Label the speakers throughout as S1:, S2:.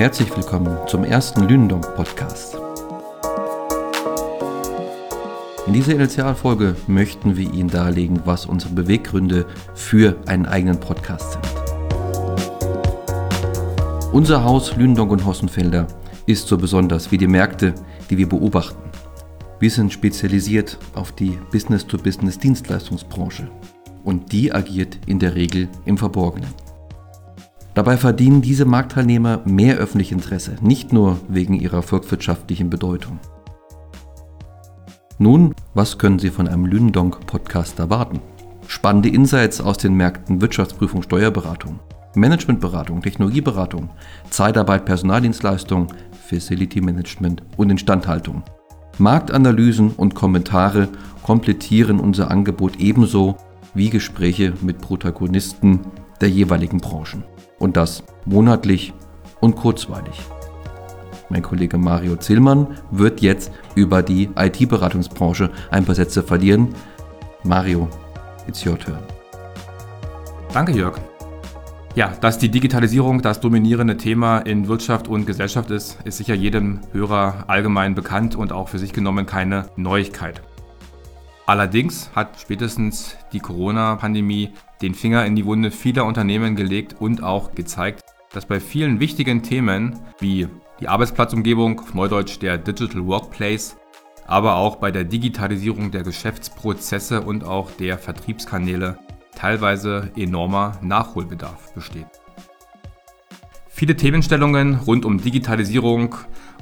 S1: Herzlich willkommen zum ersten Lünendonk Podcast. In dieser Initialfolge möchten wir Ihnen darlegen, was unsere Beweggründe für einen eigenen Podcast sind. Unser Haus Lünendonk und Hossenfelder ist so besonders wie die Märkte, die wir beobachten. Wir sind spezialisiert auf die Business-to-Business-Dienstleistungsbranche und die agiert in der Regel im Verborgenen. Dabei verdienen diese Marktteilnehmer mehr öffentliches Interesse, nicht nur wegen ihrer volkswirtschaftlichen Bedeutung. Nun, was können Sie von einem Lünendonk-Podcast erwarten? Spannende Insights aus den Märkten Wirtschaftsprüfung, Steuerberatung, Managementberatung, Technologieberatung, Zeitarbeit, Personaldienstleistung, Facility Management und Instandhaltung. Marktanalysen und Kommentare komplettieren unser Angebot ebenso wie Gespräche mit Protagonisten der jeweiligen Branchen. Und das monatlich und kurzweilig. Mein Kollege Mario Zillmann wird jetzt über die IT-Beratungsbranche ein paar Sätze verlieren. Mario, it's your turn.
S2: Danke, Jörg. Ja, dass die Digitalisierung das dominierende Thema in Wirtschaft und Gesellschaft ist, ist sicher jedem Hörer allgemein bekannt und auch für sich genommen keine Neuigkeit. Allerdings hat spätestens die Corona-Pandemie den Finger in die Wunde vieler Unternehmen gelegt und auch gezeigt, dass bei vielen wichtigen Themen wie die Arbeitsplatzumgebung, auf Neudeutsch der Digital Workplace, aber auch bei der Digitalisierung der Geschäftsprozesse und auch der Vertriebskanäle teilweise enormer Nachholbedarf besteht. Viele Themenstellungen rund um Digitalisierung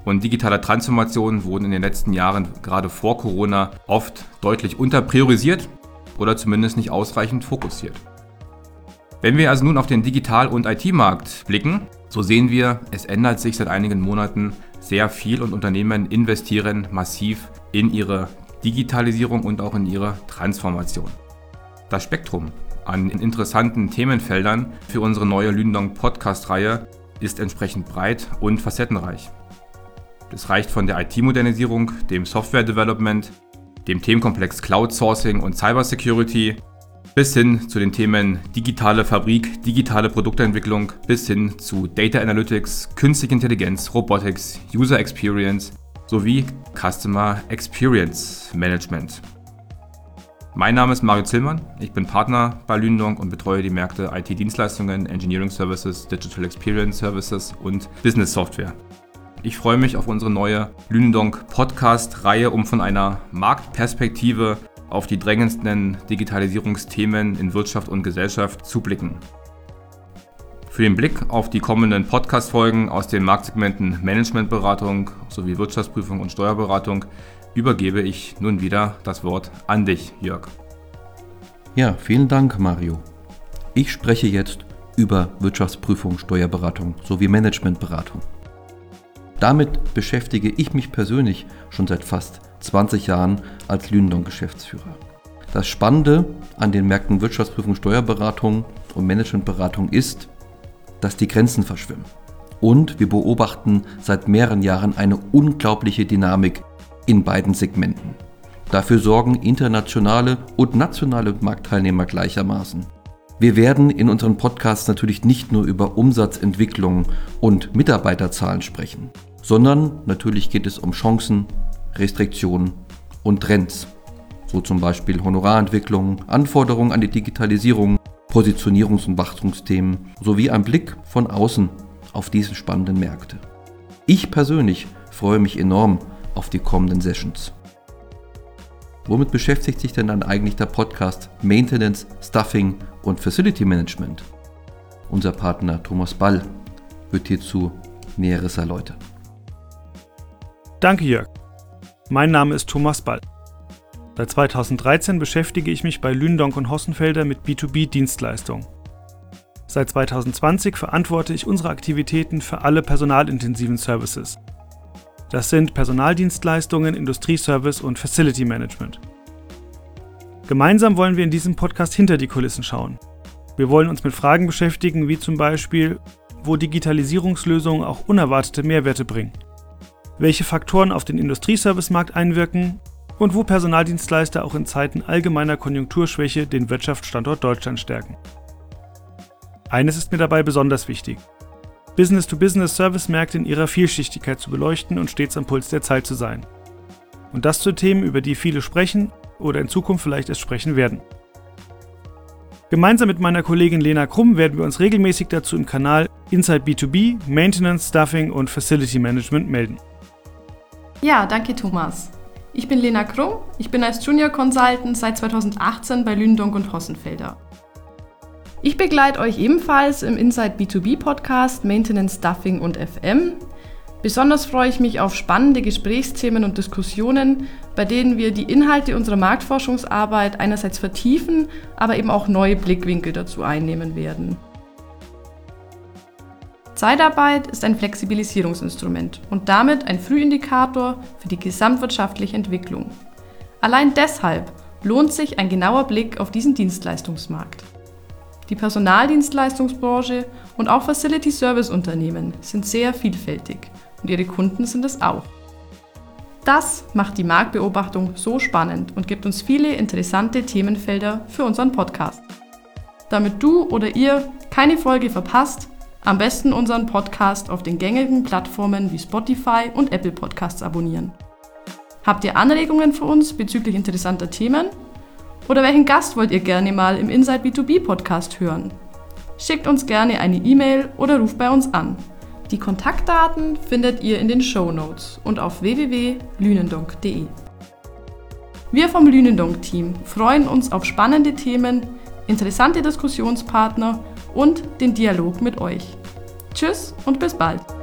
S2: und digitale Transformation wurden in den letzten Jahren gerade vor Corona oft deutlich unterpriorisiert oder zumindest nicht ausreichend fokussiert. Wenn wir also nun auf den Digital- und IT-Markt blicken, so sehen wir, es ändert sich seit einigen Monaten sehr viel und Unternehmen investieren massiv in ihre Digitalisierung und auch in ihre Transformation. Das Spektrum an interessanten Themenfeldern für unsere neue Lündong Podcast-Reihe ist entsprechend breit und facettenreich. Das reicht von der IT-Modernisierung, dem Software-Development, dem Themenkomplex Cloud Sourcing und Cybersecurity bis hin zu den Themen digitale Fabrik, digitale Produktentwicklung bis hin zu Data Analytics, Künstliche Intelligenz, Robotics, User Experience sowie Customer Experience Management. Mein Name ist Mario Zillmann, ich bin Partner bei Lündong und betreue die Märkte IT-Dienstleistungen, Engineering Services, Digital Experience Services und Business Software. Ich freue mich auf unsere neue Lünendonk Podcast-Reihe, um von einer Marktperspektive auf die drängendsten Digitalisierungsthemen in Wirtschaft und Gesellschaft zu blicken. Für den Blick auf die kommenden Podcast-Folgen aus den Marktsegmenten Managementberatung sowie Wirtschaftsprüfung und Steuerberatung übergebe ich nun wieder das Wort an dich, Jörg.
S1: Ja, vielen Dank, Mario. Ich spreche jetzt über Wirtschaftsprüfung, Steuerberatung sowie Managementberatung. Damit beschäftige ich mich persönlich schon seit fast 20 Jahren als Lündon-Geschäftsführer. Das Spannende an den Märkten Wirtschaftsprüfung, Steuerberatung und Managementberatung ist, dass die Grenzen verschwimmen. Und wir beobachten seit mehreren Jahren eine unglaubliche Dynamik in beiden Segmenten. Dafür sorgen internationale und nationale Marktteilnehmer gleichermaßen. Wir werden in unseren Podcasts natürlich nicht nur über Umsatzentwicklung und Mitarbeiterzahlen sprechen sondern natürlich geht es um Chancen, Restriktionen und Trends. So zum Beispiel Honorarentwicklung, Anforderungen an die Digitalisierung, Positionierungs- und Wachstumsthemen sowie ein Blick von außen auf diese spannenden Märkte. Ich persönlich freue mich enorm auf die kommenden Sessions. Womit beschäftigt sich denn dann eigentlich der Podcast Maintenance, Stuffing und Facility Management? Unser Partner Thomas Ball wird hierzu Näheres erläutern.
S3: Danke, Jörg. Mein Name ist Thomas Ball. Seit 2013 beschäftige ich mich bei Lündonk und Hossenfelder mit B2B-Dienstleistungen. Seit 2020 verantworte ich unsere Aktivitäten für alle personalintensiven Services. Das sind Personaldienstleistungen, Industrieservice und Facility Management. Gemeinsam wollen wir in diesem Podcast hinter die Kulissen schauen. Wir wollen uns mit Fragen beschäftigen, wie zum Beispiel, wo Digitalisierungslösungen auch unerwartete Mehrwerte bringen welche Faktoren auf den Industrieservicemarkt einwirken und wo Personaldienstleister auch in Zeiten allgemeiner Konjunkturschwäche den Wirtschaftsstandort Deutschland stärken. Eines ist mir dabei besonders wichtig. Business-to-Business-Service-Märkte in ihrer Vielschichtigkeit zu beleuchten und stets am Puls der Zeit zu sein. Und das zu Themen, über die viele sprechen oder in Zukunft vielleicht erst sprechen werden. Gemeinsam mit meiner Kollegin Lena Krumm werden wir uns regelmäßig dazu im Kanal Inside B2B, Maintenance, Staffing und Facility Management melden.
S4: Ja, danke Thomas. Ich bin Lena Krumm, ich bin als Junior Consultant seit 2018 bei Lündonk und Hossenfelder. Ich begleite euch ebenfalls im Inside B2B Podcast Maintenance, Stuffing und FM. Besonders freue ich mich auf spannende Gesprächsthemen und Diskussionen, bei denen wir die Inhalte unserer Marktforschungsarbeit einerseits vertiefen, aber eben auch neue Blickwinkel dazu einnehmen werden. Zeitarbeit ist ein Flexibilisierungsinstrument und damit ein Frühindikator für die gesamtwirtschaftliche Entwicklung. Allein deshalb lohnt sich ein genauer Blick auf diesen Dienstleistungsmarkt. Die Personaldienstleistungsbranche und auch Facility Service Unternehmen sind sehr vielfältig und ihre Kunden sind es auch. Das macht die Marktbeobachtung so spannend und gibt uns viele interessante Themenfelder für unseren Podcast. Damit du oder ihr keine Folge verpasst, am besten unseren Podcast auf den gängigen Plattformen wie Spotify und Apple Podcasts abonnieren. Habt ihr Anregungen für uns bezüglich interessanter Themen? Oder welchen Gast wollt ihr gerne mal im Inside B2B Podcast hören? Schickt uns gerne eine E-Mail oder ruft bei uns an. Die Kontaktdaten findet ihr in den Show Notes und auf www.lünendonk.de. Wir vom Lünendonk-Team freuen uns auf spannende Themen, interessante Diskussionspartner und den Dialog mit euch. Tschüss und bis bald!